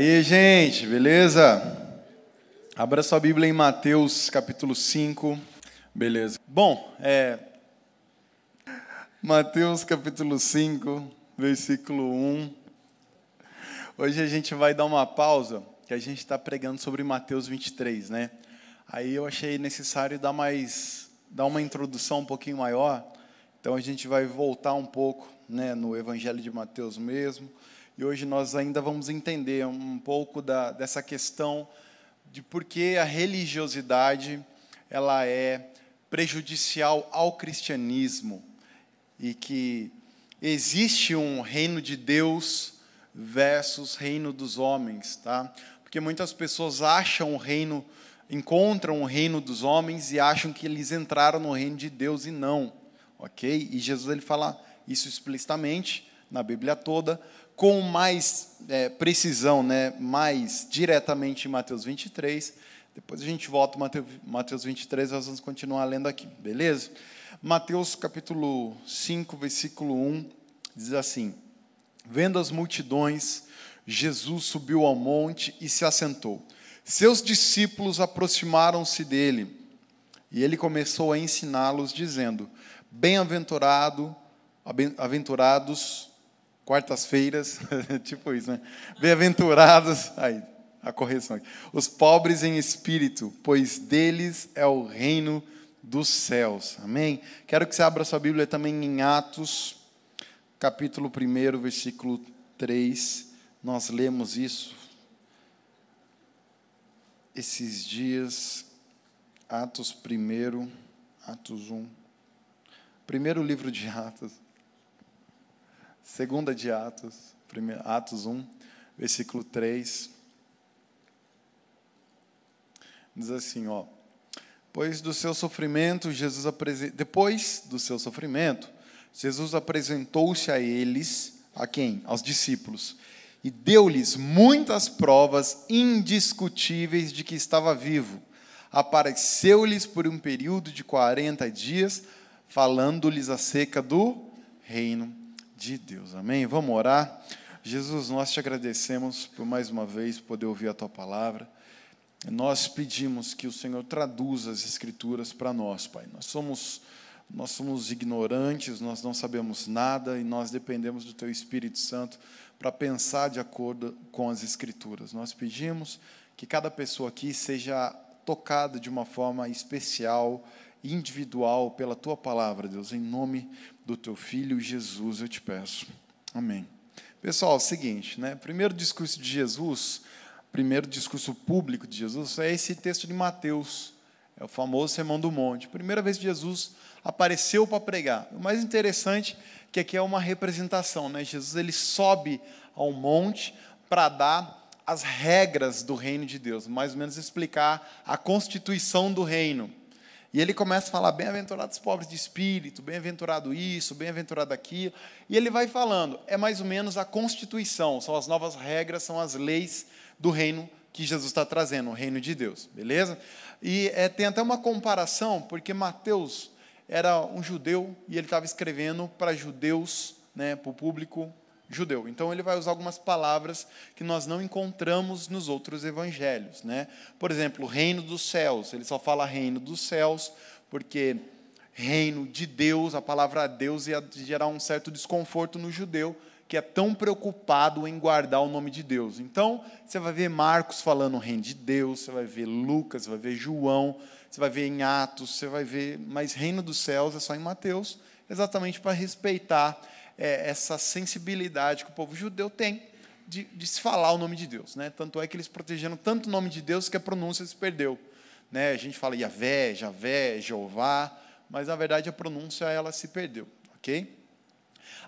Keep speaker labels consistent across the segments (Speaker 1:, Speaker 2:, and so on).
Speaker 1: Aí, gente, beleza? Abra sua Bíblia em Mateus capítulo 5. Beleza. Bom, é. Mateus capítulo 5, versículo 1. Hoje a gente vai dar uma pausa, que a gente está pregando sobre Mateus 23, né? Aí eu achei necessário dar mais, dar uma introdução um pouquinho maior. Então a gente vai voltar um pouco, né, no Evangelho de Mateus mesmo. E hoje nós ainda vamos entender um pouco da, dessa questão de por que a religiosidade ela é prejudicial ao cristianismo e que existe um reino de Deus versus reino dos homens, tá? Porque muitas pessoas acham o reino, encontram o reino dos homens e acham que eles entraram no reino de Deus e não, ok? E Jesus ele fala isso explicitamente na Bíblia toda, com mais é, precisão, né, mais diretamente em Mateus 23. Depois a gente volta para Mateus 23, nós vamos continuar lendo aqui, beleza? Mateus capítulo 5, versículo 1, diz assim: Vendo as multidões, Jesus subiu ao monte e se assentou. Seus discípulos aproximaram-se dele e ele começou a ensiná-los, dizendo: Bem-aventurado, aventurados quartas-feiras, tipo isso, né? Bem-aventurados, aí, a correção aqui. Os pobres em espírito, pois deles é o reino dos céus. Amém? Quero que você abra sua Bíblia também em Atos, capítulo 1, versículo 3. Nós lemos isso esses dias. Atos 1, Atos 1. Primeiro livro de Atos. Segunda de Atos, Atos 1, versículo 3. Diz assim, ó. Pois do seu sofrimento, Jesus depois do seu sofrimento, Jesus apresentou-se a eles, a quem? Aos discípulos, e deu-lhes muitas provas indiscutíveis de que estava vivo. Apareceu-lhes por um período de 40 dias, falando-lhes acerca do reino de Deus. Amém? Vamos orar. Jesus, nós te agradecemos por mais uma vez poder ouvir a tua palavra. Nós pedimos que o Senhor traduza as escrituras para nós, Pai. Nós somos nós somos ignorantes, nós não sabemos nada e nós dependemos do teu Espírito Santo para pensar de acordo com as escrituras. Nós pedimos que cada pessoa aqui seja tocada de uma forma especial, individual pela tua palavra, Deus, em nome do teu filho Jesus, eu te peço. Amém. Pessoal, é o seguinte, né? Primeiro discurso de Jesus, primeiro discurso público de Jesus é esse texto de Mateus, é o famoso Sermão do Monte. Primeira vez que Jesus apareceu para pregar. O mais interessante é que aqui é uma representação, né? Jesus ele sobe ao monte para dar as regras do reino de Deus, mais ou menos explicar a constituição do reino. E ele começa a falar: bem-aventurados pobres de espírito, bem-aventurado isso, bem-aventurado aquilo. E ele vai falando, é mais ou menos a constituição, são as novas regras, são as leis do reino que Jesus está trazendo, o reino de Deus, beleza? E é, tem até uma comparação, porque Mateus era um judeu e ele estava escrevendo para judeus, né, para o público judeu. Então ele vai usar algumas palavras que nós não encontramos nos outros evangelhos, né? Por exemplo, reino dos céus, ele só fala reino dos céus porque reino de Deus, a palavra Deus ia gerar um certo desconforto no judeu que é tão preocupado em guardar o nome de Deus. Então, você vai ver Marcos falando reino de Deus, você vai ver Lucas, você vai ver João, você vai ver em Atos, você vai ver, mas reino dos céus é só em Mateus, exatamente para respeitar é, essa sensibilidade que o povo judeu tem de, de, se falar o nome de Deus. Né? Tanto é que eles protegeram tanto o nome de Deus que a pronúncia se perdeu. Né? A gente fala Yahvé, Javé, Jeová, mas na verdade a pronúncia ela se perdeu. ok?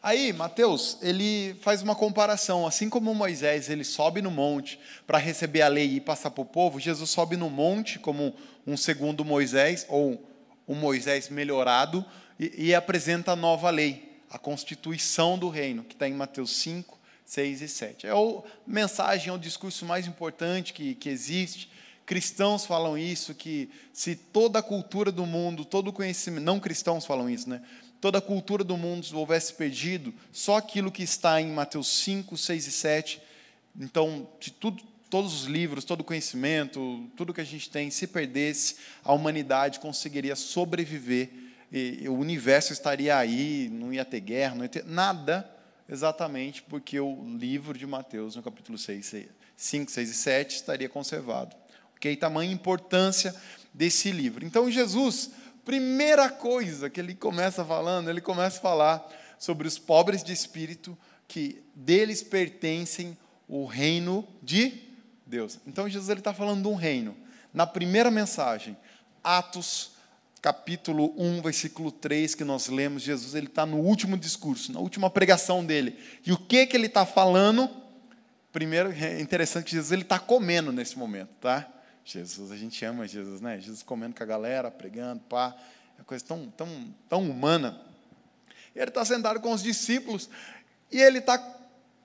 Speaker 1: Aí, Mateus, ele faz uma comparação. Assim como Moisés ele sobe no monte para receber a lei e passar para o povo, Jesus sobe no monte como um segundo Moisés, ou um Moisés melhorado, e, e apresenta a nova lei a constituição do reino, que está em Mateus 5, 6 e 7. É a mensagem, é o discurso mais importante que, que existe. Cristãos falam isso, que se toda a cultura do mundo, todo o conhecimento, não cristãos falam isso, né? Toda a cultura do mundo houvesse perdido, só aquilo que está em Mateus 5, 6 e 7 Então, de tudo, todos os livros, todo o conhecimento, tudo que a gente tem, se perdesse, a humanidade conseguiria sobreviver, e, e o universo estaria aí, não ia ter guerra, não ia ter nada, exatamente porque o livro de Mateus, no capítulo 6, 5, 6 e 7, estaria conservado. Ok? Tamanha importância desse livro. Então, Jesus, primeira coisa que ele começa falando, ele começa a falar sobre os pobres de espírito, que deles pertencem o reino de Deus. Então Jesus está falando de um reino. Na primeira mensagem, Atos capítulo 1, versículo 3, que nós lemos, Jesus ele está no último discurso, na última pregação dele. E o que que ele está falando? Primeiro, é interessante que Jesus está comendo nesse momento, tá? Jesus, a gente ama Jesus, né? Jesus comendo com a galera, pregando, pá, é coisa tão, tão, tão humana. Ele está sentado com os discípulos e ele está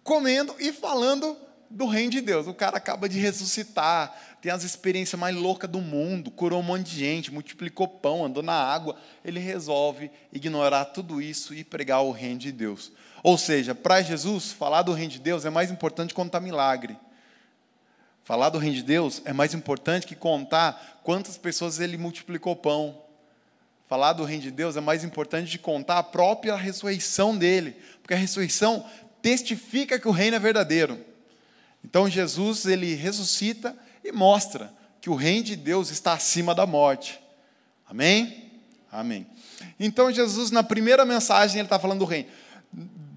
Speaker 1: comendo e falando do reino de Deus. O cara acaba de ressuscitar, tem as experiências mais loucas do mundo, curou um monte de gente, multiplicou pão, andou na água. Ele resolve ignorar tudo isso e pregar o reino de Deus. Ou seja, para Jesus, falar do reino de Deus é mais importante contar milagre. Falar do reino de Deus é mais importante que contar quantas pessoas ele multiplicou pão. Falar do reino de Deus é mais importante de contar a própria ressurreição dele, porque a ressurreição testifica que o reino é verdadeiro. Então Jesus ele ressuscita e mostra que o reino de Deus está acima da morte. Amém? Amém. Então Jesus na primeira mensagem ele está falando do reino.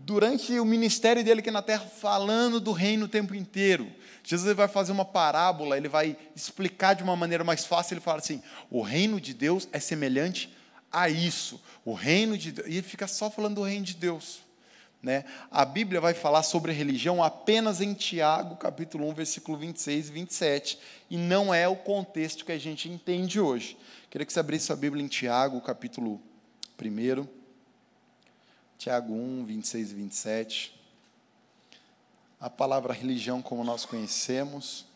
Speaker 1: Durante o ministério dele aqui na terra, falando do reino o tempo inteiro. Jesus vai fazer uma parábola, ele vai explicar de uma maneira mais fácil. Ele fala assim: o reino de Deus é semelhante a isso. O reino de Deus. E ele fica só falando do reino de Deus. Né? A Bíblia vai falar sobre religião apenas em Tiago, capítulo 1, versículo 26 e 27, e não é o contexto que a gente entende hoje. Queria que você abrisse sua Bíblia em Tiago, capítulo 1, Tiago 1, 26 e 27. A palavra religião, como nós conhecemos,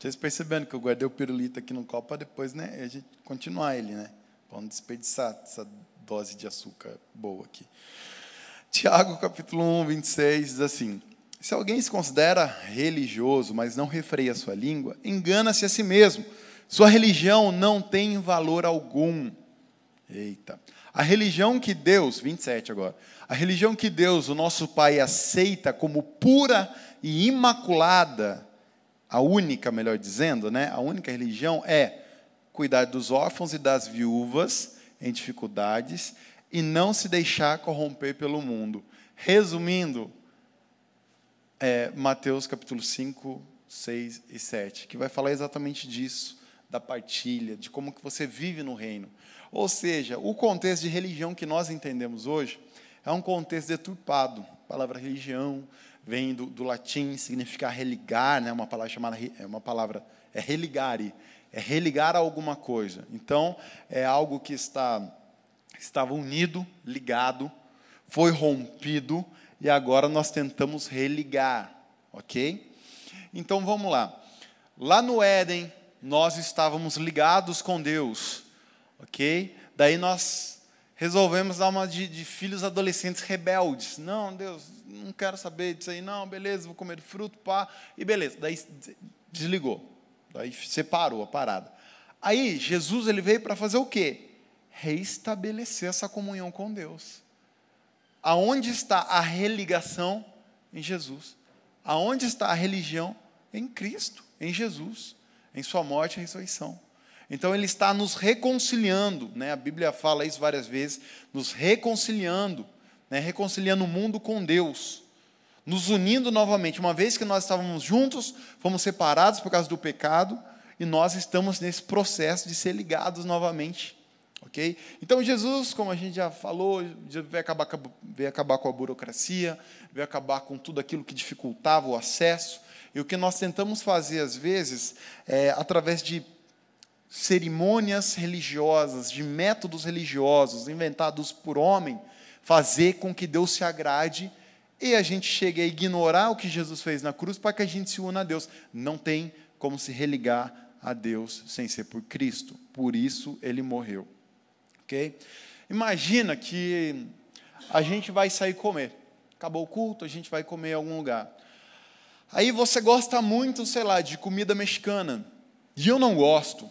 Speaker 1: Vocês percebendo que eu guardei o pirulito aqui no copo para depois né, a gente continuar ele, né? Para não desperdiçar essa dose de açúcar boa aqui. Tiago, capítulo 1, 26, diz assim: Se alguém se considera religioso, mas não refreia sua língua, engana-se a si mesmo. Sua religião não tem valor algum. Eita. A religião que Deus, 27 agora, a religião que Deus, o nosso Pai, aceita como pura e imaculada, a única, melhor dizendo, né, a única religião é cuidar dos órfãos e das viúvas em dificuldades e não se deixar corromper pelo mundo. Resumindo, é, Mateus capítulo 5, 6 e 7, que vai falar exatamente disso, da partilha, de como que você vive no reino. Ou seja, o contexto de religião que nós entendemos hoje é um contexto deturpado. A palavra religião vem do, do latim, significa religar, né? uma palavra chamada, é uma palavra, é religare, é religar a alguma coisa. Então, é algo que está, estava unido, ligado, foi rompido, e agora nós tentamos religar, ok? Então, vamos lá. Lá no Éden, nós estávamos ligados com Deus, ok? Daí nós resolvemos dar uma de, de, filhos adolescentes rebeldes. Não, Deus, não quero saber disso aí, não, beleza, vou comer fruto, pá, e beleza. Daí desligou, daí separou a parada. Aí Jesus ele veio para fazer o quê? Reestabelecer essa comunhão com Deus. Aonde está a religação em Jesus? Aonde está a religião em Cristo, em Jesus, em sua morte e ressurreição? Então ele está nos reconciliando, né? a Bíblia fala isso várias vezes, nos reconciliando, né? reconciliando o mundo com Deus, nos unindo novamente. Uma vez que nós estávamos juntos, fomos separados por causa do pecado, e nós estamos nesse processo de ser ligados novamente. Ok? Então Jesus, como a gente já falou, veio acabar, veio acabar com a burocracia, veio acabar com tudo aquilo que dificultava o acesso. E o que nós tentamos fazer, às vezes, é, através de cerimônias religiosas, de métodos religiosos inventados por homem, fazer com que Deus se agrade e a gente chegue a ignorar o que Jesus fez na cruz para que a gente se una a Deus. Não tem como se religar a Deus sem ser por Cristo. Por isso ele morreu. ok? Imagina que a gente vai sair comer. Acabou o culto, a gente vai comer em algum lugar. Aí você gosta muito, sei lá, de comida mexicana. E eu não gosto.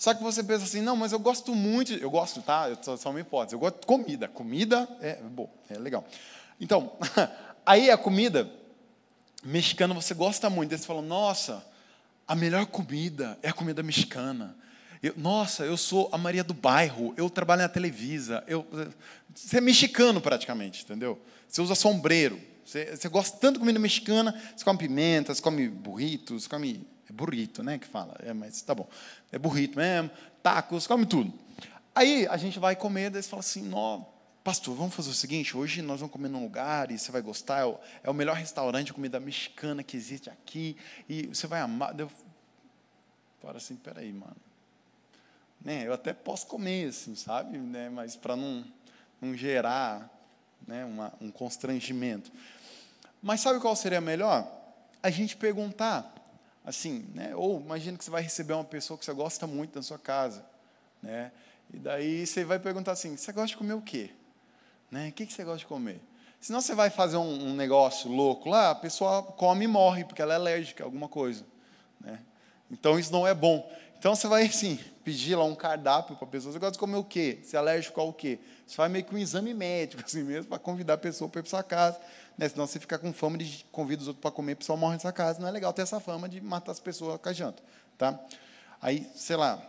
Speaker 1: Só que você pensa assim, não, mas eu gosto muito, eu gosto, tá? Só, só uma hipótese, eu gosto de comida. Comida é bom, é legal. Então, aí a comida mexicana você gosta muito. Aí você fala, nossa, a melhor comida é a comida mexicana. Eu, nossa, eu sou a Maria do bairro, eu trabalho na Televisa. Eu, você é mexicano praticamente, entendeu? Você usa sombreiro. Você, você gosta tanto de comida mexicana, você come pimenta, você come burritos, come é burrito, né, que fala. É, mas tá bom. É burrito mesmo, tacos, come tudo. Aí a gente vai comer, daí você fala assim, nó, pastor, vamos fazer o seguinte, hoje nós vamos comer num lugar e você vai gostar, é o, é o melhor restaurante de comida mexicana que existe aqui, e você vai amar. Eu falo assim, peraí, mano. Né, eu até posso comer, assim, sabe? Né, mas para não, não gerar né, uma, um constrangimento. Mas sabe qual seria melhor? A gente perguntar assim, né? Ou imagina que você vai receber uma pessoa que você gosta muito na sua casa, né? E daí você vai perguntar assim: você gosta de comer o quê? Né? O que você gosta de comer? Senão você vai fazer um, um negócio louco lá, a pessoa come e morre porque ela é alérgica a alguma coisa, né? Então isso não é bom. Então você vai assim, pedir lá um cardápio para a pessoa. Você gosta de comer o quê? Você é alérgico ao quê? Você faz meio que um exame médico assim mesmo para convidar a pessoa para ir para sua casa. Né? Senão você fica com fama de convidar os outros para comer, a pessoa morre nessa casa. Não é legal ter essa fama de matar as pessoas com a janta. Tá? Aí, sei lá,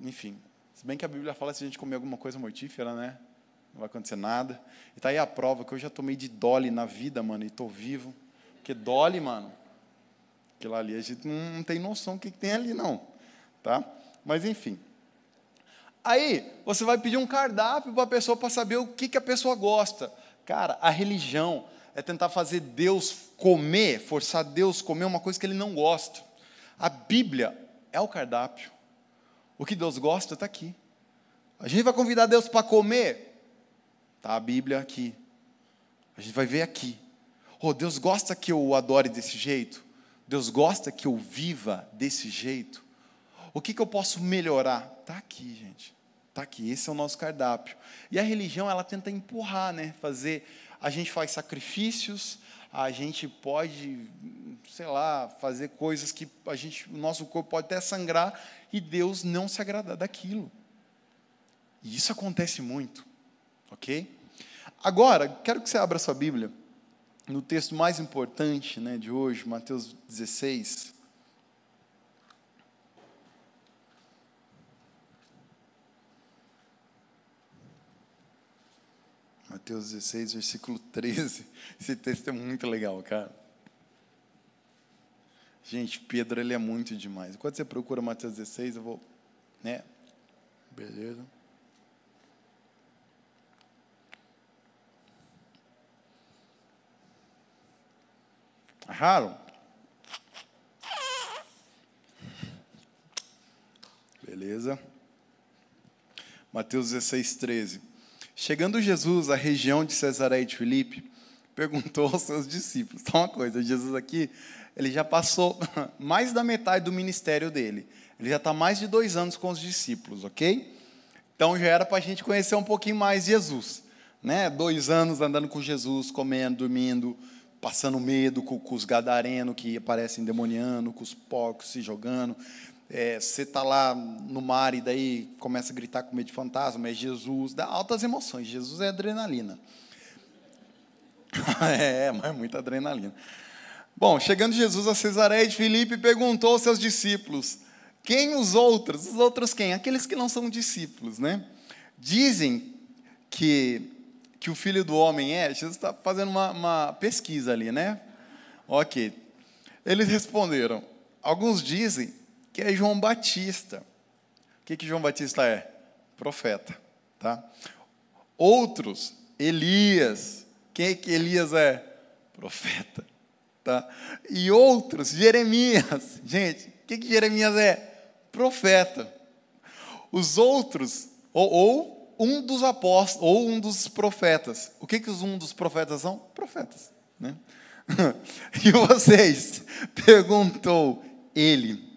Speaker 1: enfim. Se bem que a Bíblia fala se a gente comer alguma coisa mortífera, né? Não vai acontecer nada. E tá aí a prova que eu já tomei de dole na vida, mano, e estou vivo. Porque dole, mano, aquilo ali, a gente não, não tem noção do que, que tem ali, não. Tá? Mas, enfim. Aí, você vai pedir um cardápio para a pessoa para saber o que, que a pessoa gosta. Cara, a religião, é tentar fazer Deus comer, forçar Deus comer uma coisa que ele não gosta. A Bíblia é o cardápio. O que Deus gosta está aqui. A gente vai convidar Deus para comer, tá a Bíblia aqui. A gente vai ver aqui. Oh, Deus gosta que eu adore desse jeito. Deus gosta que eu viva desse jeito. O que, que eu posso melhorar? Está aqui, gente. Está aqui. Esse é o nosso cardápio. E a religião, ela tenta empurrar, né? Fazer a gente faz sacrifícios, a gente pode, sei lá, fazer coisas que a gente, o nosso corpo pode até sangrar e Deus não se agradar daquilo. E isso acontece muito, ok? Agora, quero que você abra sua Bíblia no texto mais importante né, de hoje, Mateus 16. Mateus 16, versículo 13. Esse texto é muito legal, cara. Gente, Pedro, ele é muito demais. Quando você procura Mateus 16, eu vou. Né? Beleza. Acharam? Beleza. Mateus 16, 13. Chegando Jesus à região de Cesareia de Filipe, perguntou aos seus discípulos. Então, uma coisa, Jesus aqui, ele já passou mais da metade do ministério dele. Ele já está mais de dois anos com os discípulos, ok? Então já era para a gente conhecer um pouquinho mais Jesus. Né? Dois anos andando com Jesus, comendo, dormindo, passando medo com, com os gadarenos que aparecem demoniando, com os porcos se jogando, é, você está lá no mar e daí começa a gritar com medo de fantasma, é Jesus, dá altas emoções. Jesus é adrenalina. é, mas é muita adrenalina. Bom, chegando Jesus a Cesareia de Filipe, perguntou aos seus discípulos: quem os outros? Os outros quem? Aqueles que não são discípulos, né? Dizem que, que o filho do homem é. Jesus está fazendo uma, uma pesquisa ali, né? Ok. Eles responderam: alguns dizem que é João Batista. O que, que João Batista é? Profeta. Tá? Outros, Elias. Quem é que Elias é? Profeta. Tá? E outros, Jeremias. Gente, o que, que Jeremias é? Profeta. Os outros, ou, ou um dos apóstolos, ou um dos profetas. O que, que os um dos profetas são? Profetas. Né? e vocês? Perguntou ele.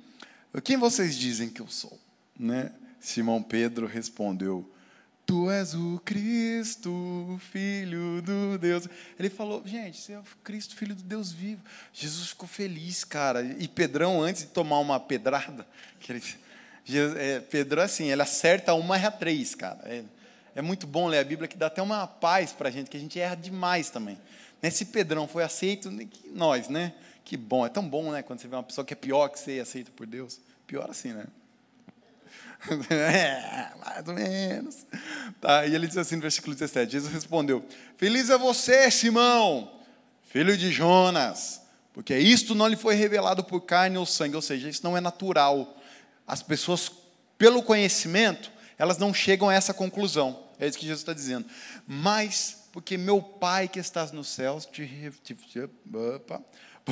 Speaker 1: Quem vocês dizem que eu sou? Né? Simão Pedro respondeu: Tu és o Cristo, Filho do Deus. Ele falou, gente, você é o Cristo, Filho do Deus vivo. Jesus ficou feliz, cara. E Pedrão, antes de tomar uma pedrada, que ele, é, Pedro, assim, ele acerta uma erra três, cara. É, é muito bom ler a Bíblia, que dá até uma paz para a gente, que a gente erra demais também. Nesse Pedrão foi aceito, nós, né? Que bom, é tão bom, né? Quando você vê uma pessoa que é pior que você e aceita por Deus. Pior assim, né? É, mais ou menos. Tá, e ele diz assim no versículo 17: Jesus respondeu: Feliz é você, Simão, filho de Jonas, porque isto não lhe foi revelado por carne ou sangue, ou seja, isso não é natural. As pessoas, pelo conhecimento, elas não chegam a essa conclusão. É isso que Jesus está dizendo. Mas, porque meu Pai que estás nos céus te. te, te opa,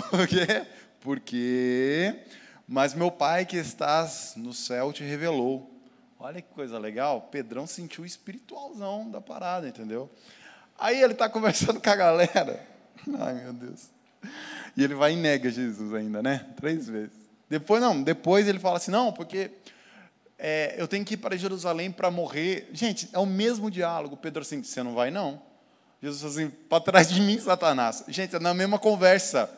Speaker 1: por quê? Porque mas meu pai que estás no céu te revelou. Olha que coisa legal. Pedrão sentiu o espiritualzão da parada, entendeu? Aí ele está conversando com a galera. Ai, meu Deus. E ele vai e nega Jesus ainda, né? Três vezes. Depois, não, depois ele fala assim: não, porque é, eu tenho que ir para Jerusalém para morrer. Gente, é o mesmo diálogo. Pedro assim: você não vai, não. Jesus assim: para trás de mim, Satanás. Gente, é na mesma conversa.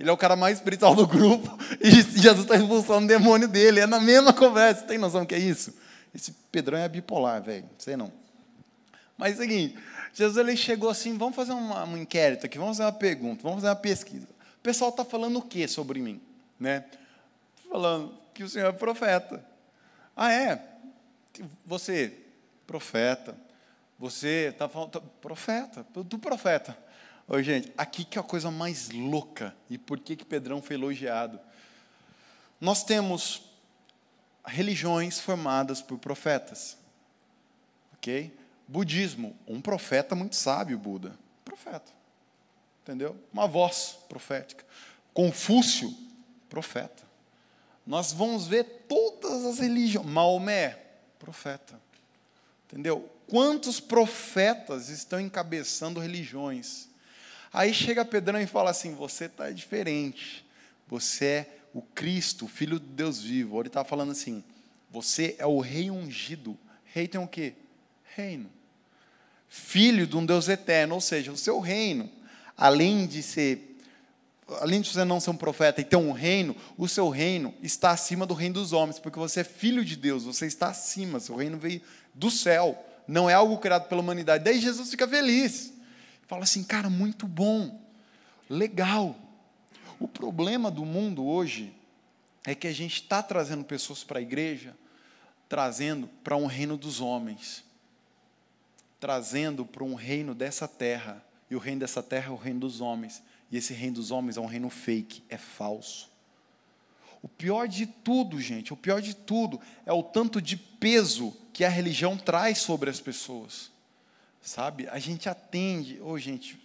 Speaker 1: Ele é o cara mais espiritual do grupo e Jesus está expulsando o demônio dele. É na mesma conversa. Tem noção do que é isso? Esse Pedrão é bipolar, velho. Sei não. Mas é o seguinte: Jesus ele chegou assim: vamos fazer uma, um inquérito aqui, vamos fazer uma pergunta, vamos fazer uma pesquisa. O pessoal está falando o que sobre mim? Né? Falando que o Senhor é profeta. Ah, é? Você, profeta. Você está falando, profeta, do profeta. Oi, gente, aqui que é a coisa mais louca e por que, que Pedrão foi elogiado. Nós temos religiões formadas por profetas. Ok? Budismo, um profeta muito sábio, Buda. Profeta. Entendeu? Uma voz profética. Confúcio, profeta. Nós vamos ver todas as religiões. Maomé, profeta. Entendeu? Quantos profetas estão encabeçando religiões? Aí chega Pedrão e fala assim: Você está diferente. Você é o Cristo, Filho de Deus vivo. Ele está falando assim: Você é o Rei ungido. Rei tem o quê? Reino. Filho de um Deus eterno, ou seja, o seu reino, além de ser além de você não ser um profeta e ter um reino, o seu reino está acima do reino dos homens, porque você é filho de Deus, você está acima, seu reino veio do céu, não é algo criado pela humanidade. Daí Jesus fica feliz. Fala assim, cara, muito bom, legal. O problema do mundo hoje é que a gente está trazendo pessoas para a igreja, trazendo para um reino dos homens, trazendo para um reino dessa terra. E o reino dessa terra é o reino dos homens. E esse reino dos homens é um reino fake, é falso. O pior de tudo, gente, o pior de tudo é o tanto de peso que a religião traz sobre as pessoas. Sabe? A gente atende. Ô, oh, gente,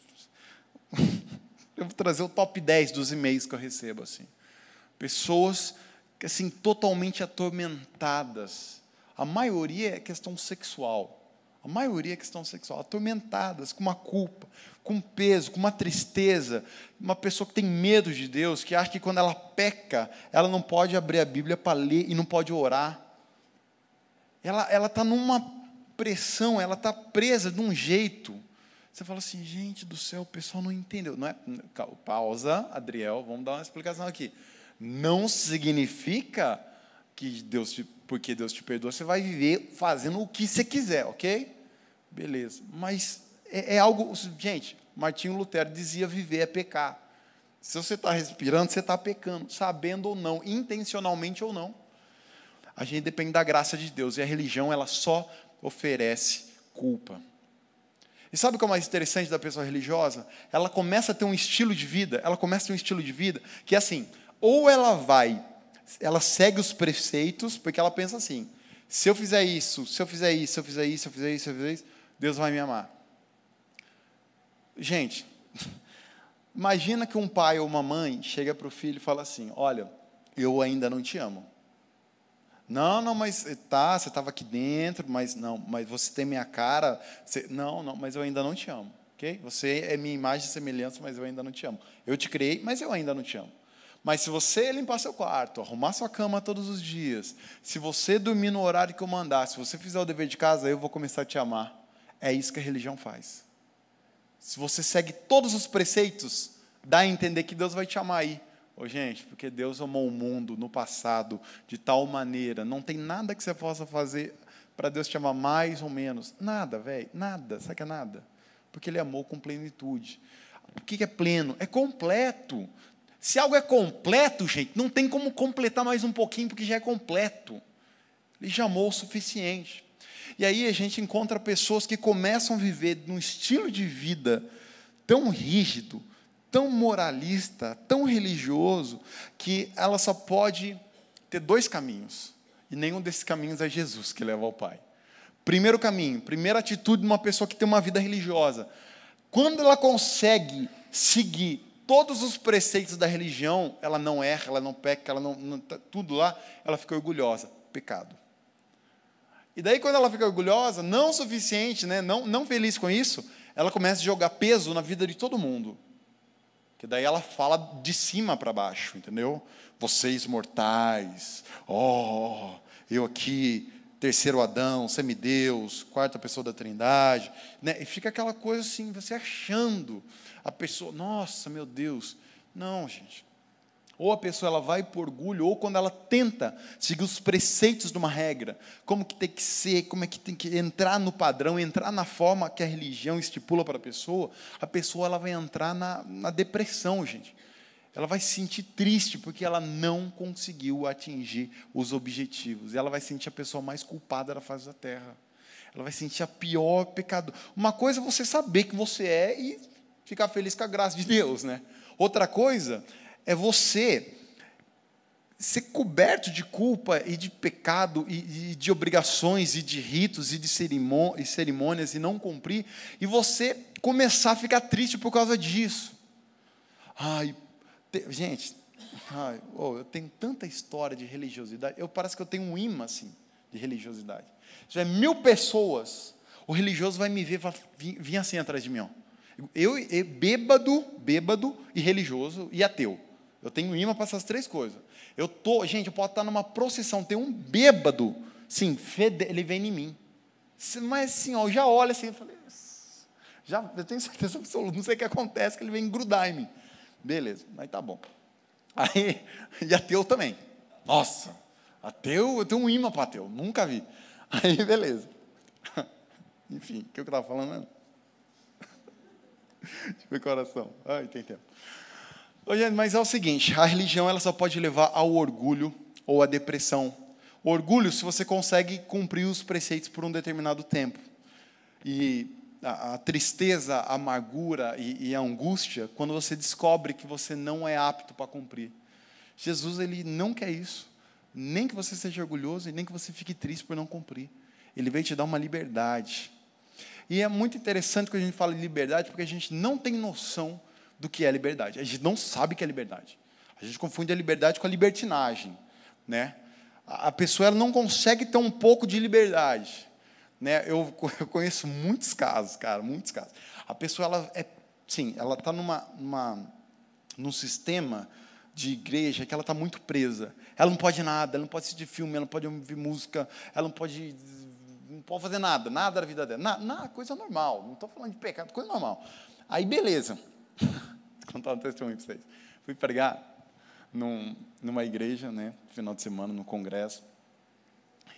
Speaker 1: eu vou trazer o top 10 dos e-mails que eu recebo. assim. Pessoas assim, totalmente atormentadas. A maioria é questão sexual. A maioria é questão sexual. Atormentadas, com uma culpa, com peso, com uma tristeza. Uma pessoa que tem medo de Deus, que acha que quando ela peca, ela não pode abrir a Bíblia para ler e não pode orar. Ela está numa pressão, ela está presa de um jeito. Você fala assim, gente do céu, o pessoal não entendeu. Não é, pausa, Adriel, vamos dar uma explicação aqui. Não significa que Deus te, porque Deus te perdoa, você vai viver fazendo o que você quiser, ok? Beleza. Mas é, é algo. Gente, Martinho Lutero dizia: viver é pecar. Se você está respirando, você está pecando, sabendo ou não, intencionalmente ou não. A gente depende da graça de Deus e a religião ela só oferece culpa. E sabe o que é mais interessante da pessoa religiosa? Ela começa a ter um estilo de vida, ela começa a ter um estilo de vida que é assim, ou ela vai, ela segue os preceitos, porque ela pensa assim: se eu fizer isso, se eu fizer isso, se eu fizer isso, se eu fizer isso, se eu fizer isso, Deus vai me amar. Gente, imagina que um pai ou uma mãe chega para o filho e fala assim: Olha, eu ainda não te amo. Não, não, mas eh, tá, você estava aqui dentro, mas não, mas você tem minha cara. Você, não, não, mas eu ainda não te amo. ok? Você é minha imagem e semelhança, mas eu ainda não te amo. Eu te criei, mas eu ainda não te amo. Mas se você limpar seu quarto, arrumar sua cama todos os dias, se você dormir no horário que eu mandar, se você fizer o dever de casa, eu vou começar a te amar. É isso que a religião faz. Se você segue todos os preceitos, dá a entender que Deus vai te amar aí. Ô, gente, porque Deus amou o mundo no passado de tal maneira, não tem nada que você possa fazer para Deus te amar mais ou menos. Nada, velho, nada. Sabe que é nada? Porque Ele amou com plenitude. O que é pleno? É completo. Se algo é completo, gente, não tem como completar mais um pouquinho, porque já é completo. Ele já amou o suficiente. E aí a gente encontra pessoas que começam a viver num estilo de vida tão rígido, tão moralista, tão religioso, que ela só pode ter dois caminhos. E nenhum desses caminhos é Jesus que leva ao Pai. Primeiro caminho, primeira atitude de uma pessoa que tem uma vida religiosa. Quando ela consegue seguir todos os preceitos da religião, ela não erra, ela não peca, ela não, não tá tudo lá, ela fica orgulhosa. Pecado. E daí, quando ela fica orgulhosa, não suficiente, né, não, não feliz com isso, ela começa a jogar peso na vida de todo mundo. Que daí ela fala de cima para baixo, entendeu? Vocês mortais, oh, eu aqui, terceiro Adão, semideus, quarta pessoa da Trindade, né? E fica aquela coisa assim, você achando a pessoa, nossa, meu Deus. Não, gente. Ou a pessoa ela vai por orgulho, ou quando ela tenta seguir os preceitos de uma regra, como que tem que ser, como é que tem que entrar no padrão, entrar na forma que a religião estipula para a pessoa, a pessoa ela vai entrar na, na depressão, gente. Ela vai se sentir triste porque ela não conseguiu atingir os objetivos. E ela vai sentir a pessoa mais culpada da face da terra. Ela vai sentir a pior pecado. Uma coisa é você saber que você é e ficar feliz com a graça de Deus, né? Outra coisa é você ser coberto de culpa e de pecado e, de obrigações e de ritos e de cerimônias e não cumprir e você começar a ficar triste por causa disso. Ai, te, gente, ai, oh, eu tenho tanta história de religiosidade. Eu parece que eu tenho um imã assim de religiosidade. Se tiver mil pessoas, o religioso vai me ver, vai vir, vir assim atrás de mim. Ó. Eu, eu bêbado, bêbado e religioso e ateu. Eu tenho imã para essas três coisas. Eu tô, gente, eu posso estar numa procissão, tem um bêbado, sim, ele vem em mim. Mas assim, ó, eu já olho assim, eu falei, já, eu tenho certeza absoluta, não sei o que acontece, que ele vem grudar em mim. Beleza, aí tá bom. Aí, e ateu também. Nossa, ateu, eu tenho um imã para ateu, nunca vi. Aí, beleza. Enfim, o que eu estava falando ver coração. Ai, tem tempo. Mas é o seguinte, a religião ela só pode levar ao orgulho ou à depressão. O orgulho, se você consegue cumprir os preceitos por um determinado tempo. E a, tristeza, a amargura e, e a angústia, quando você descobre que você não é apto para cumprir. Jesus ele não quer isso. Nem que você seja orgulhoso e nem que você fique triste por não cumprir. Ele veio te dar uma liberdade. E é muito interessante quando a gente fala de liberdade, porque a gente não tem noção do que é liberdade. A gente não sabe o que é liberdade. A gente confunde a liberdade com a libertinagem, né? A pessoa ela não consegue ter um pouco de liberdade, né? Eu, eu conheço muitos casos, cara, muitos casos. A pessoa ela é, sim, ela está numa, numa, num sistema de igreja que ela está muito presa. Ela não pode nada, ela não pode assistir filme, ela não pode ouvir música, ela não pode não pode fazer nada, nada da vida dela. Nada, nada coisa normal. Não estou falando de pecado, coisa normal. Aí, beleza. Vou contar um testemunho para vocês. Fui pregar num, numa igreja, né, final de semana, no congresso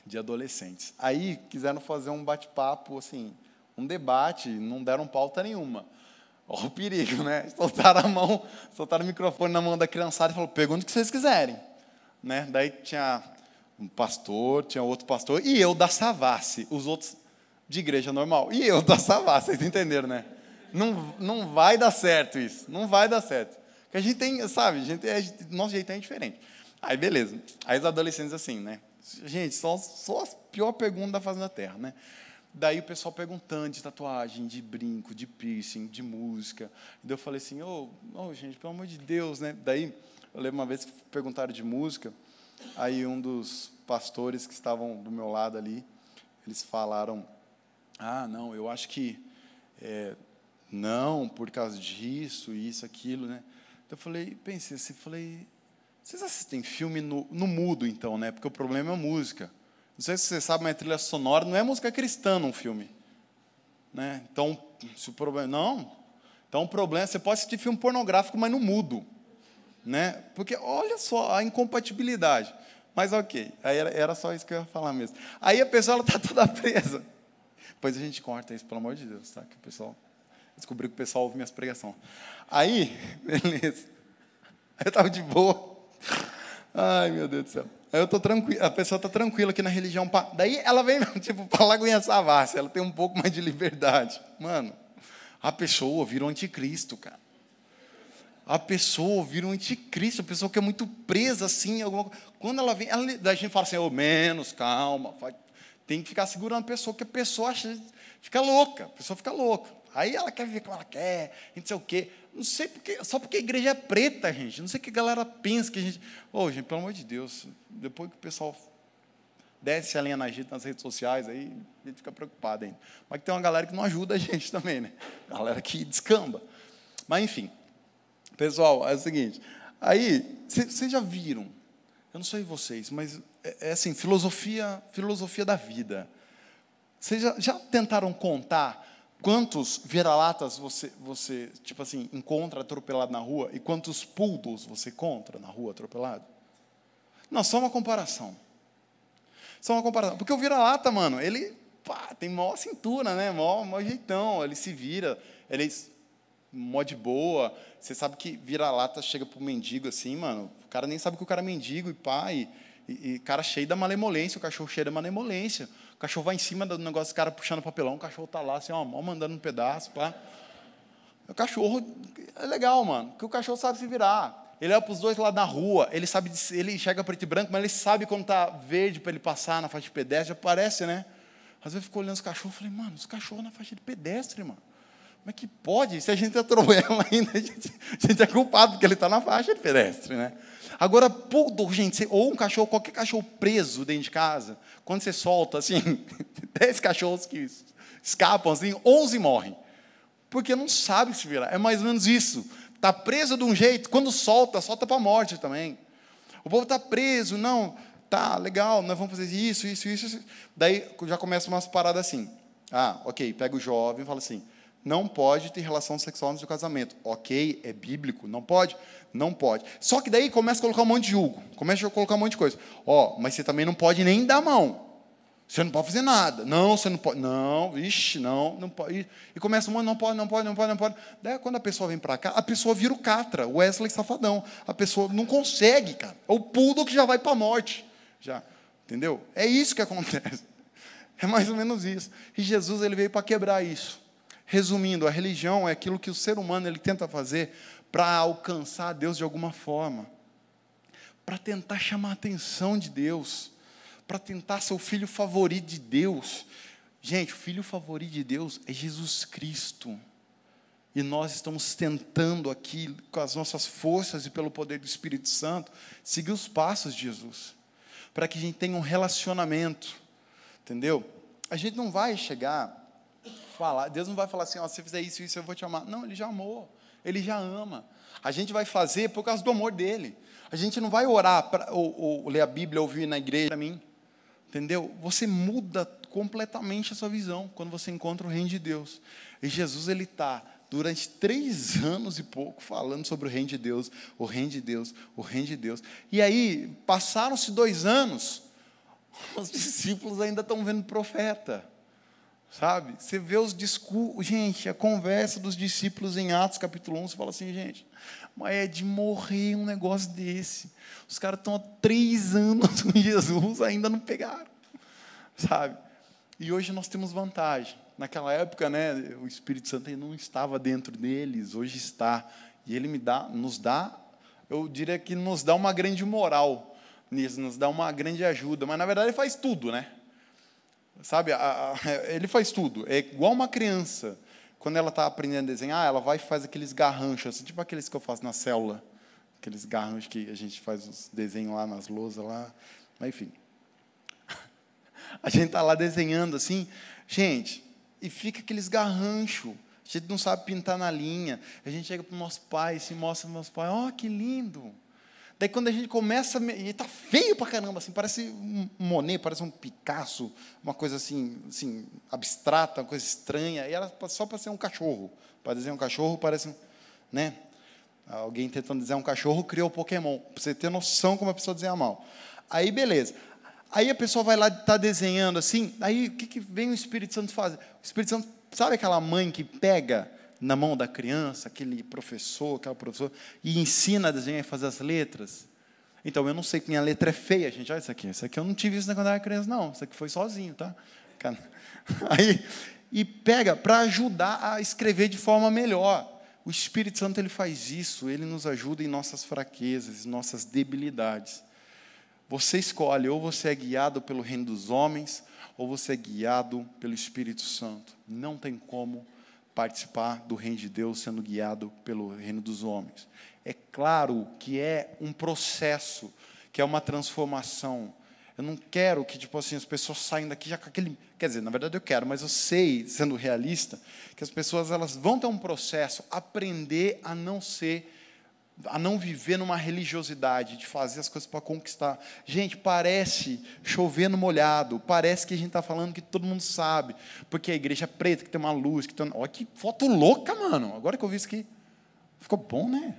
Speaker 1: de adolescentes. Aí quiseram fazer um bate-papo, assim, um debate, não deram pauta nenhuma. Olha o perigo, né? Soltaram a mão, soltaram o microfone na mão da criançada e falaram, pergunta o que vocês quiserem. Né? Daí tinha um pastor, tinha outro pastor, e eu da Savassi, os outros de igreja normal. E eu da Savassi, vocês entenderam, né? Não, não vai dar certo isso. Não vai dar certo. Porque a gente tem, sabe, a gente é, nosso jeito é diferente. Aí, beleza. Aí os adolescentes assim, né? Gente, só, só a pior pergunta da face da terra, né? Daí o pessoal perguntando de tatuagem, de brinco, de piercing, de música. Daí eu falei assim, ô, oh, oh, gente, pelo amor de Deus, né? Daí, eu lembro uma vez que perguntaram de música, aí um dos pastores que estavam do meu lado ali, eles falaram, ah, não, eu acho que é, não, por causa disso, isso, aquilo, né? Então eu falei, pensei assim, falei, Vocês assistem filme no, no mudo, então, né? Porque o problema é a música. Não sei se você sabe, mas trilha sonora não é música cristã num filme. Né? Então, se o problema. Não. Então, o problema é você pode assistir filme pornográfico, mas no mudo. Né? Porque olha só a incompatibilidade. Mas ok, aí era, era só isso que eu ia falar mesmo. Aí a pessoa está toda presa. Depois a gente corta isso, pelo amor de Deus, tá? Que o pessoal. Descobriu que o pessoal ouve minhas pregações. Aí, beleza. Aí eu estava de boa. Ai, meu Deus do céu. Aí eu tô tranquilo, a pessoa está tranquila aqui na religião. Daí ela vem, tipo, para Lagoinha Savassi, ela tem um pouco mais de liberdade. Mano, a pessoa vira um anticristo, cara a pessoa vira um anticristo, a pessoa que é muito presa assim, alguma Quando ela vem, ela, a gente fala assim, oh, menos, calma, tem que ficar segurando a pessoa, que a pessoa acha, fica louca, a pessoa fica louca. Aí ela quer ver como ela quer, não sei o quê. Não sei porque, só porque a igreja é preta, gente. Não sei o que a galera pensa que a gente. Ô, oh, gente, pelo amor de Deus, depois que o pessoal desce a linha na gente nas redes sociais, aí a gente fica preocupado ainda. Mas tem uma galera que não ajuda a gente também, né? Galera que descamba. Mas enfim, Pessoal, é o seguinte. Aí, vocês já viram? Eu não sei vocês, mas é, é assim, filosofia, filosofia da vida. Vocês já, já tentaram contar quantos vira-latas você, você, tipo assim, encontra atropelado na rua e quantos poodles você encontra na rua atropelado? Não, só uma comparação. Só uma comparação. Porque o vira-lata, mano, ele pá, tem maior cintura, né? Maior, maior jeitão, ele se vira, ele mó de boa. Você sabe que vira-lata chega pro mendigo assim, mano. O cara nem sabe que o cara é mendigo e pai. E, e, cara cheio da malemolência, o cachorro cheio da malemolência. O cachorro vai em cima do negócio, o cara puxando papelão, o cachorro tá lá assim, ó, mandando um pedaço, pá. O cachorro é legal, mano, porque o cachorro sabe se virar. Ele é para os dois lados da rua, ele sabe, ele enxerga preto e branco, mas ele sabe quando tá verde para ele passar na faixa de pedestre, aparece, né? Às vezes eu fico olhando os cachorros, falei, mano, os cachorros na faixa de pedestre, mano. Como é que pode? Se a gente atropela ainda, a gente, a gente é culpado, porque ele está na faixa de pedestre, né? Agora, pô, gente, ou um cachorro, qualquer cachorro preso dentro de casa, quando você solta, assim, dez cachorros que escapam, assim, onze morrem. Porque não sabe se virar. É mais ou menos isso. Está preso de um jeito, quando solta, solta para a morte também. O povo está preso, não, tá, legal, nós vamos fazer isso, isso, isso, isso. Daí já começa umas paradas assim. Ah, ok, pega o jovem e fala assim, não pode ter relação sexual antes do casamento. Ok, é bíblico, não pode? Não pode. Só que daí começa a colocar um monte de julgo, começa a colocar um monte de coisa. Ó, oh, mas você também não pode nem dar mão. Você não pode fazer nada. Não, você não pode. Não, ixi, não, não pode. E começa monte, não pode, não pode, não pode, não pode. Daí quando a pessoa vem para cá, a pessoa vira o catra, o Wesley safadão. A pessoa não consegue, cara. É o pudo que já vai para a morte. Já. Entendeu? É isso que acontece. É mais ou menos isso. E Jesus ele veio para quebrar isso. Resumindo, a religião é aquilo que o ser humano ele tenta fazer para alcançar Deus de alguma forma, para tentar chamar a atenção de Deus, para tentar ser o filho favorito de Deus. Gente, o filho favorito de Deus é Jesus Cristo. E nós estamos tentando aqui, com as nossas forças e pelo poder do Espírito Santo, seguir os passos de Jesus, para que a gente tenha um relacionamento, entendeu? A gente não vai chegar falar. Deus não vai falar assim, ó, se você fizer isso, isso, eu vou te amar. Não, Ele já amou. Ele já ama. A gente vai fazer por causa do amor dele. A gente não vai orar pra, ou, ou ler a Bíblia, ouvir na igreja para mim. Entendeu? Você muda completamente a sua visão quando você encontra o reino de Deus. E Jesus, ele está durante três anos e pouco falando sobre o reino de Deus, o reino de Deus, o reino de Deus. E aí, passaram-se dois anos, os discípulos ainda estão vendo profeta. Sabe? Você vê os discursos, gente, a conversa dos discípulos em Atos capítulo 1, você fala assim, gente, mas é de morrer um negócio desse. Os caras estão há três anos com Jesus, ainda não pegaram. Sabe? E hoje nós temos vantagem. Naquela época, né, o Espírito Santo não estava dentro deles, hoje está. E ele me dá, nos dá, eu diria que nos dá uma grande moral nisso, nos dá uma grande ajuda. Mas na verdade ele faz tudo, né? Sabe, a, a, ele faz tudo. É igual uma criança. Quando ela está aprendendo a desenhar, ela vai e faz aqueles garranchos, assim, tipo aqueles que eu faço na célula. Aqueles garranchos que a gente faz os desenhos lá nas lousas lá. Mas, enfim. A gente está lá desenhando assim. Gente, e fica aqueles garranchos. A gente não sabe pintar na linha. A gente chega para o nosso pai e se mostra para o nosso pai: oh, que lindo! Daí quando a gente começa, e tá feio pra caramba, assim, parece um Monet, parece um Picasso, uma coisa assim, assim abstrata, uma coisa estranha, e era só para ser um cachorro. Para desenhar um cachorro parece, né? Alguém tentando desenhar um cachorro criou o Pokémon, para você ter noção como a pessoa desenha mal. Aí beleza. Aí a pessoa vai lá, está desenhando assim, aí o que, que vem o Espírito Santo fazer? O Espírito Santo, sabe aquela mãe que pega na mão da criança, aquele professor, aquela professora, e ensina a desenhar e fazer as letras? Então, eu não sei que minha letra é feia, gente. Olha isso aqui. Isso aqui eu não tive isso quando eu era criança, não. Isso aqui foi sozinho, tá? Aí, e pega para ajudar a escrever de forma melhor. O Espírito Santo ele faz isso, ele nos ajuda em nossas fraquezas, em nossas debilidades. Você escolhe, ou você é guiado pelo reino dos homens, ou você é guiado pelo Espírito Santo. Não tem como participar do reino de Deus sendo guiado pelo reino dos homens. É claro que é um processo, que é uma transformação. Eu não quero que tipo assim as pessoas saiam daqui já com aquele, quer dizer, na verdade eu quero, mas eu sei, sendo realista, que as pessoas elas vão ter um processo aprender a não ser a não viver numa religiosidade, de fazer as coisas para conquistar. Gente, parece chover no molhado, parece que a gente está falando que todo mundo sabe, porque a igreja é preta, que tem uma luz, que tem... Olha que foto louca, mano. Agora que eu vi isso aqui, ficou bom, né?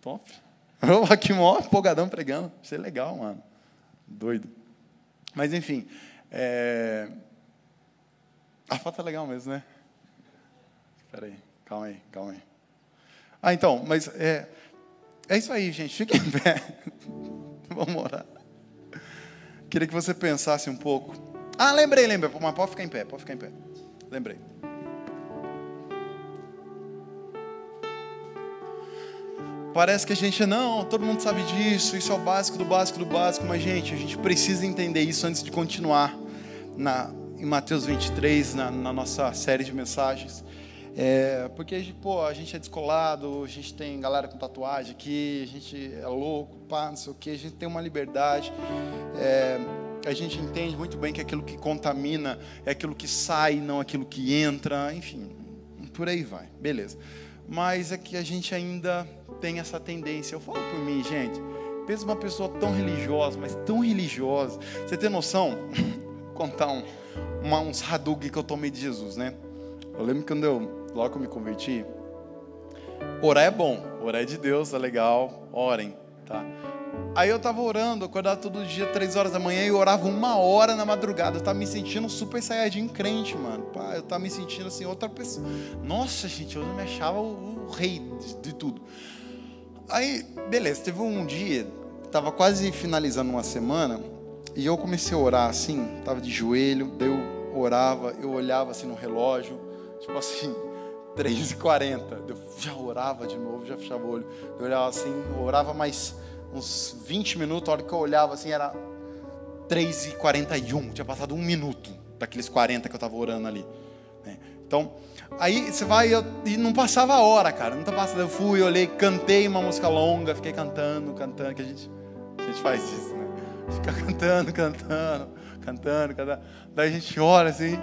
Speaker 1: Top. Eu aqui, mó empolgadão pregando. Achei legal, mano. Doido. Mas, enfim. É... A foto é legal mesmo, né? Espera aí. Calma aí, calma aí. Ah, então, mas é, é isso aí, gente. Fique em pé. Vamos orar. Queria que você pensasse um pouco. Ah, lembrei, lembrei. Mas pode ficar em pé, pode ficar em pé. Lembrei. Parece que a gente, não, todo mundo sabe disso, isso é o básico do básico do básico, mas, gente, a gente precisa entender isso antes de continuar na, em Mateus 23, na, na nossa série de mensagens. É, porque pô, a gente é descolado, a gente tem galera com tatuagem aqui, a gente é louco, pá, não sei o que, a gente tem uma liberdade. É, a gente entende muito bem que aquilo que contamina é aquilo que sai, não aquilo que entra, enfim, por aí vai, beleza. Mas é que a gente ainda tem essa tendência. Eu falo por mim, gente, pensa uma pessoa tão religiosa, mas tão religiosa. Você tem noção? Vou contar um, uma, uns Hadug que eu tomei de Jesus, né? Eu lembro quando eu logo que eu me converti, orar é bom, orar é de Deus, é legal, orem, tá? Aí eu tava orando, acordava todo dia, três horas da manhã, e orava uma hora na madrugada. Eu tava me sentindo super saiyajin crente, mano. Pá, eu tava me sentindo assim, outra pessoa. Nossa, gente, eu me achava o, o rei de, de, tudo. Aí, beleza, teve um dia, tava quase finalizando uma semana, e eu comecei a orar assim, tava de joelho, daí eu orava, eu olhava assim no relógio, tipo assim, 3h40. Eu já orava de novo, já fechava o olho. Eu olhava assim, eu orava mais uns 20 minutos. A hora que eu olhava assim, era 3h41. Tinha passado um minuto daqueles 40 que eu estava orando ali. Né? Então, aí você vai eu, e não passava a hora, cara. Não tá passando. Eu fui, olhei, cantei uma música longa, fiquei cantando, cantando, que a gente, a gente faz isso, né? Fica cantando, cantando, cantando, cantando. Daí a gente ora assim.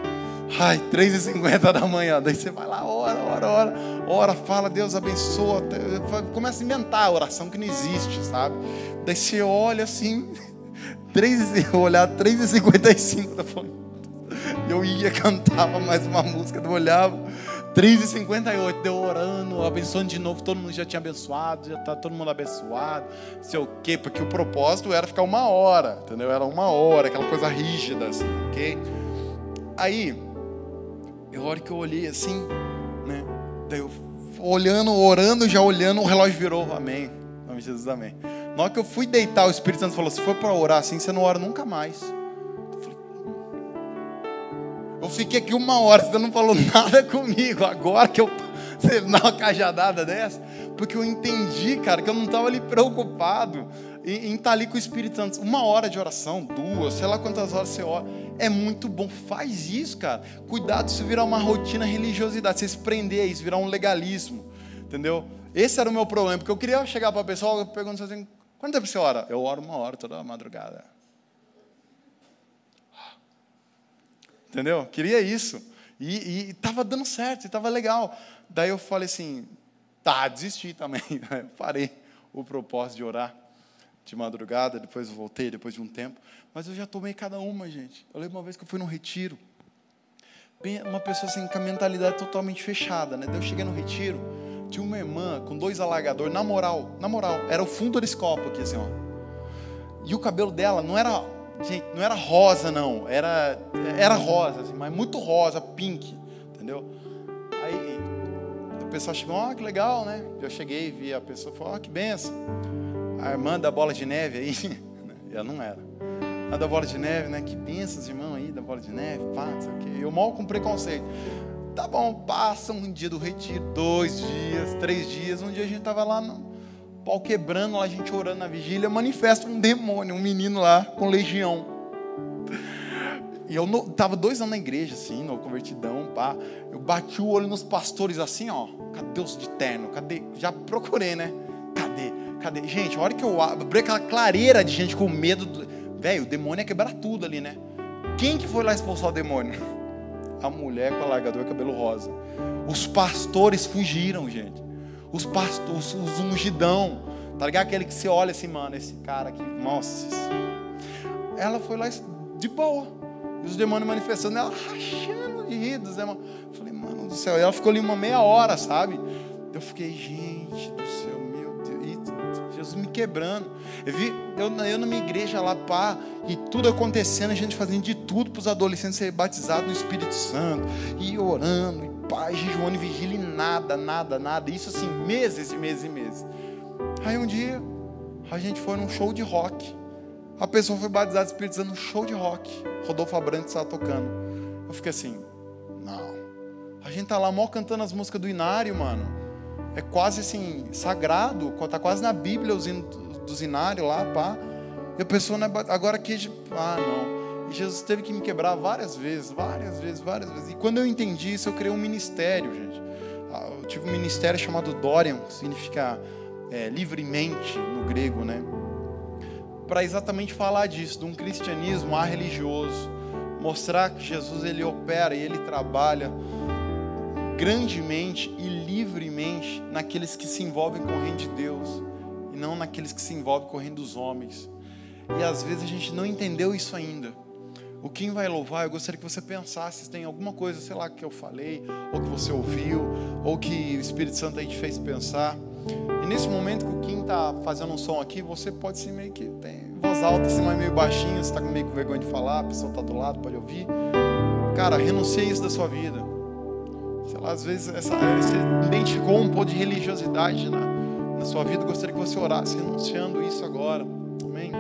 Speaker 1: Ai, 3h50 da manhã. Daí você vai lá, ora, ora, ora, ora, fala, Deus abençoa. Começa a inventar a oração que não existe, sabe? Daí você olha assim, 3, olhar 3h55 da Eu ia, cantava mais uma música, eu olhava. 3h58, deu orando, abençoando de novo, todo mundo já tinha abençoado, já está todo mundo abençoado, sei o quê, porque o propósito era ficar uma hora, entendeu? Era uma hora, aquela coisa rígida, assim, ok? Aí, a hora que eu olhei assim, né? Daí eu olhando, orando, já olhando, o relógio virou, amém. Em nome de Jesus, amém. Na hora que eu fui deitar, o Espírito Santo falou: se for para orar assim, você não ora nunca mais. Eu fiquei aqui uma hora, você não falou nada comigo. Agora que eu você dá uma cajadada dessa, porque eu entendi, cara, que eu não estava ali preocupado em, em estar tá ali com o Espírito Santo. Uma hora de oração, duas, sei lá quantas horas você ora. É muito bom. Faz isso, cara. Cuidado se virar uma rotina religiosidade, se prender a isso, virar um legalismo. Entendeu? Esse era o meu problema, porque eu queria chegar para a pessoa perguntar assim: quanto tempo você ora? Eu oro uma hora toda madrugada. Entendeu? Queria isso. E estava dando certo, estava legal. Daí eu falei assim: tá, desisti também. Eu parei o propósito de orar. De madrugada, depois eu voltei, depois de um tempo. Mas eu já tomei cada uma, gente. Eu lembro uma vez que eu fui num retiro. Bem, uma pessoa assim, com a mentalidade totalmente fechada, né? Eu cheguei no retiro, tinha uma irmã com dois alagadores, na moral, na moral, era o fundo desse copo aqui, assim, ó. E o cabelo dela não era, gente, não era rosa, não. Era, era rosa, assim, mas muito rosa, pink, entendeu? Aí a pessoa chegou, ó, oh, que legal, né? Eu cheguei, vi a pessoa, falou, ó, oh, que benção a irmã da bola de neve aí, ela não era. A da bola de neve, né? Que bênçãos, irmão aí da bola de neve, pá, não sei o quê. Eu mal com preconceito. Tá bom, passa um dia do retiro, dois dias, três dias. Um dia a gente tava lá no pau quebrando, lá a gente orando na vigília, manifesta um demônio, um menino lá com legião. E eu no, tava dois anos na igreja, assim, no convertidão, pá. Eu bati o olho nos pastores assim, ó. Cadê os de terno? Cadê? Já procurei, né? Cadê? Gente, a hora que eu abri aquela clareira de gente com medo. Do... Velho, o demônio ia quebrar tudo ali, né? Quem que foi lá expulsar o demônio? A mulher com alargador e cabelo rosa. Os pastores fugiram, gente. Os pastores, os ungidão. Tá ligado? Aquele que você olha assim, mano, esse cara aqui, nossa. Ela foi lá de boa. E os demônios manifestando, ela rachando de rir dos demônios. Eu falei, mano do céu. E ela ficou ali uma meia hora, sabe? Eu fiquei, gente do céu me quebrando. Eu vi eu, eu minha igreja lá, pá, e tudo acontecendo, a gente fazendo de tudo para os adolescentes serem batizados no Espírito Santo, e orando, e pá, jejuando e vigília, e nada, nada, nada. Isso assim, meses e meses e meses. Aí um dia, a gente foi num show de rock. A pessoa foi batizada no Espírito Santo num show de rock. Rodolfo Abrantes estava tocando. Eu fiquei assim, não. A gente tá lá mó cantando as músicas do Inário, mano é quase assim, sagrado, está quase na Bíblia do zinário lá, pá. E a pessoa, é, agora aqui, ah, não. E Jesus teve que me quebrar várias vezes, várias vezes, várias vezes. E quando eu entendi isso, eu criei um ministério, gente. Ah, eu tive um ministério chamado Dorian, que significa é, livremente no grego, né? Para exatamente falar disso, de um cristianismo religioso, mostrar que Jesus ele opera e ele trabalha grandemente e livremente naqueles que se envolvem com o reino de Deus e não naqueles que se envolvem com o reino dos homens. E às vezes a gente não entendeu isso ainda. O Kim vai louvar, eu gostaria que você pensasse se tem alguma coisa, sei lá, que eu falei, ou que você ouviu, ou que o Espírito Santo aí te fez pensar. E nesse momento que o Kim está fazendo um som aqui, você pode ser meio que tem voz alta, assim, mas meio baixinho, você está meio com vergonha de falar, a pessoa está do lado, pode ouvir. Cara, renuncie isso da sua vida às vezes essa, você identificou um pouco de religiosidade na, na sua vida, gostaria que você orasse renunciando isso agora. Amém?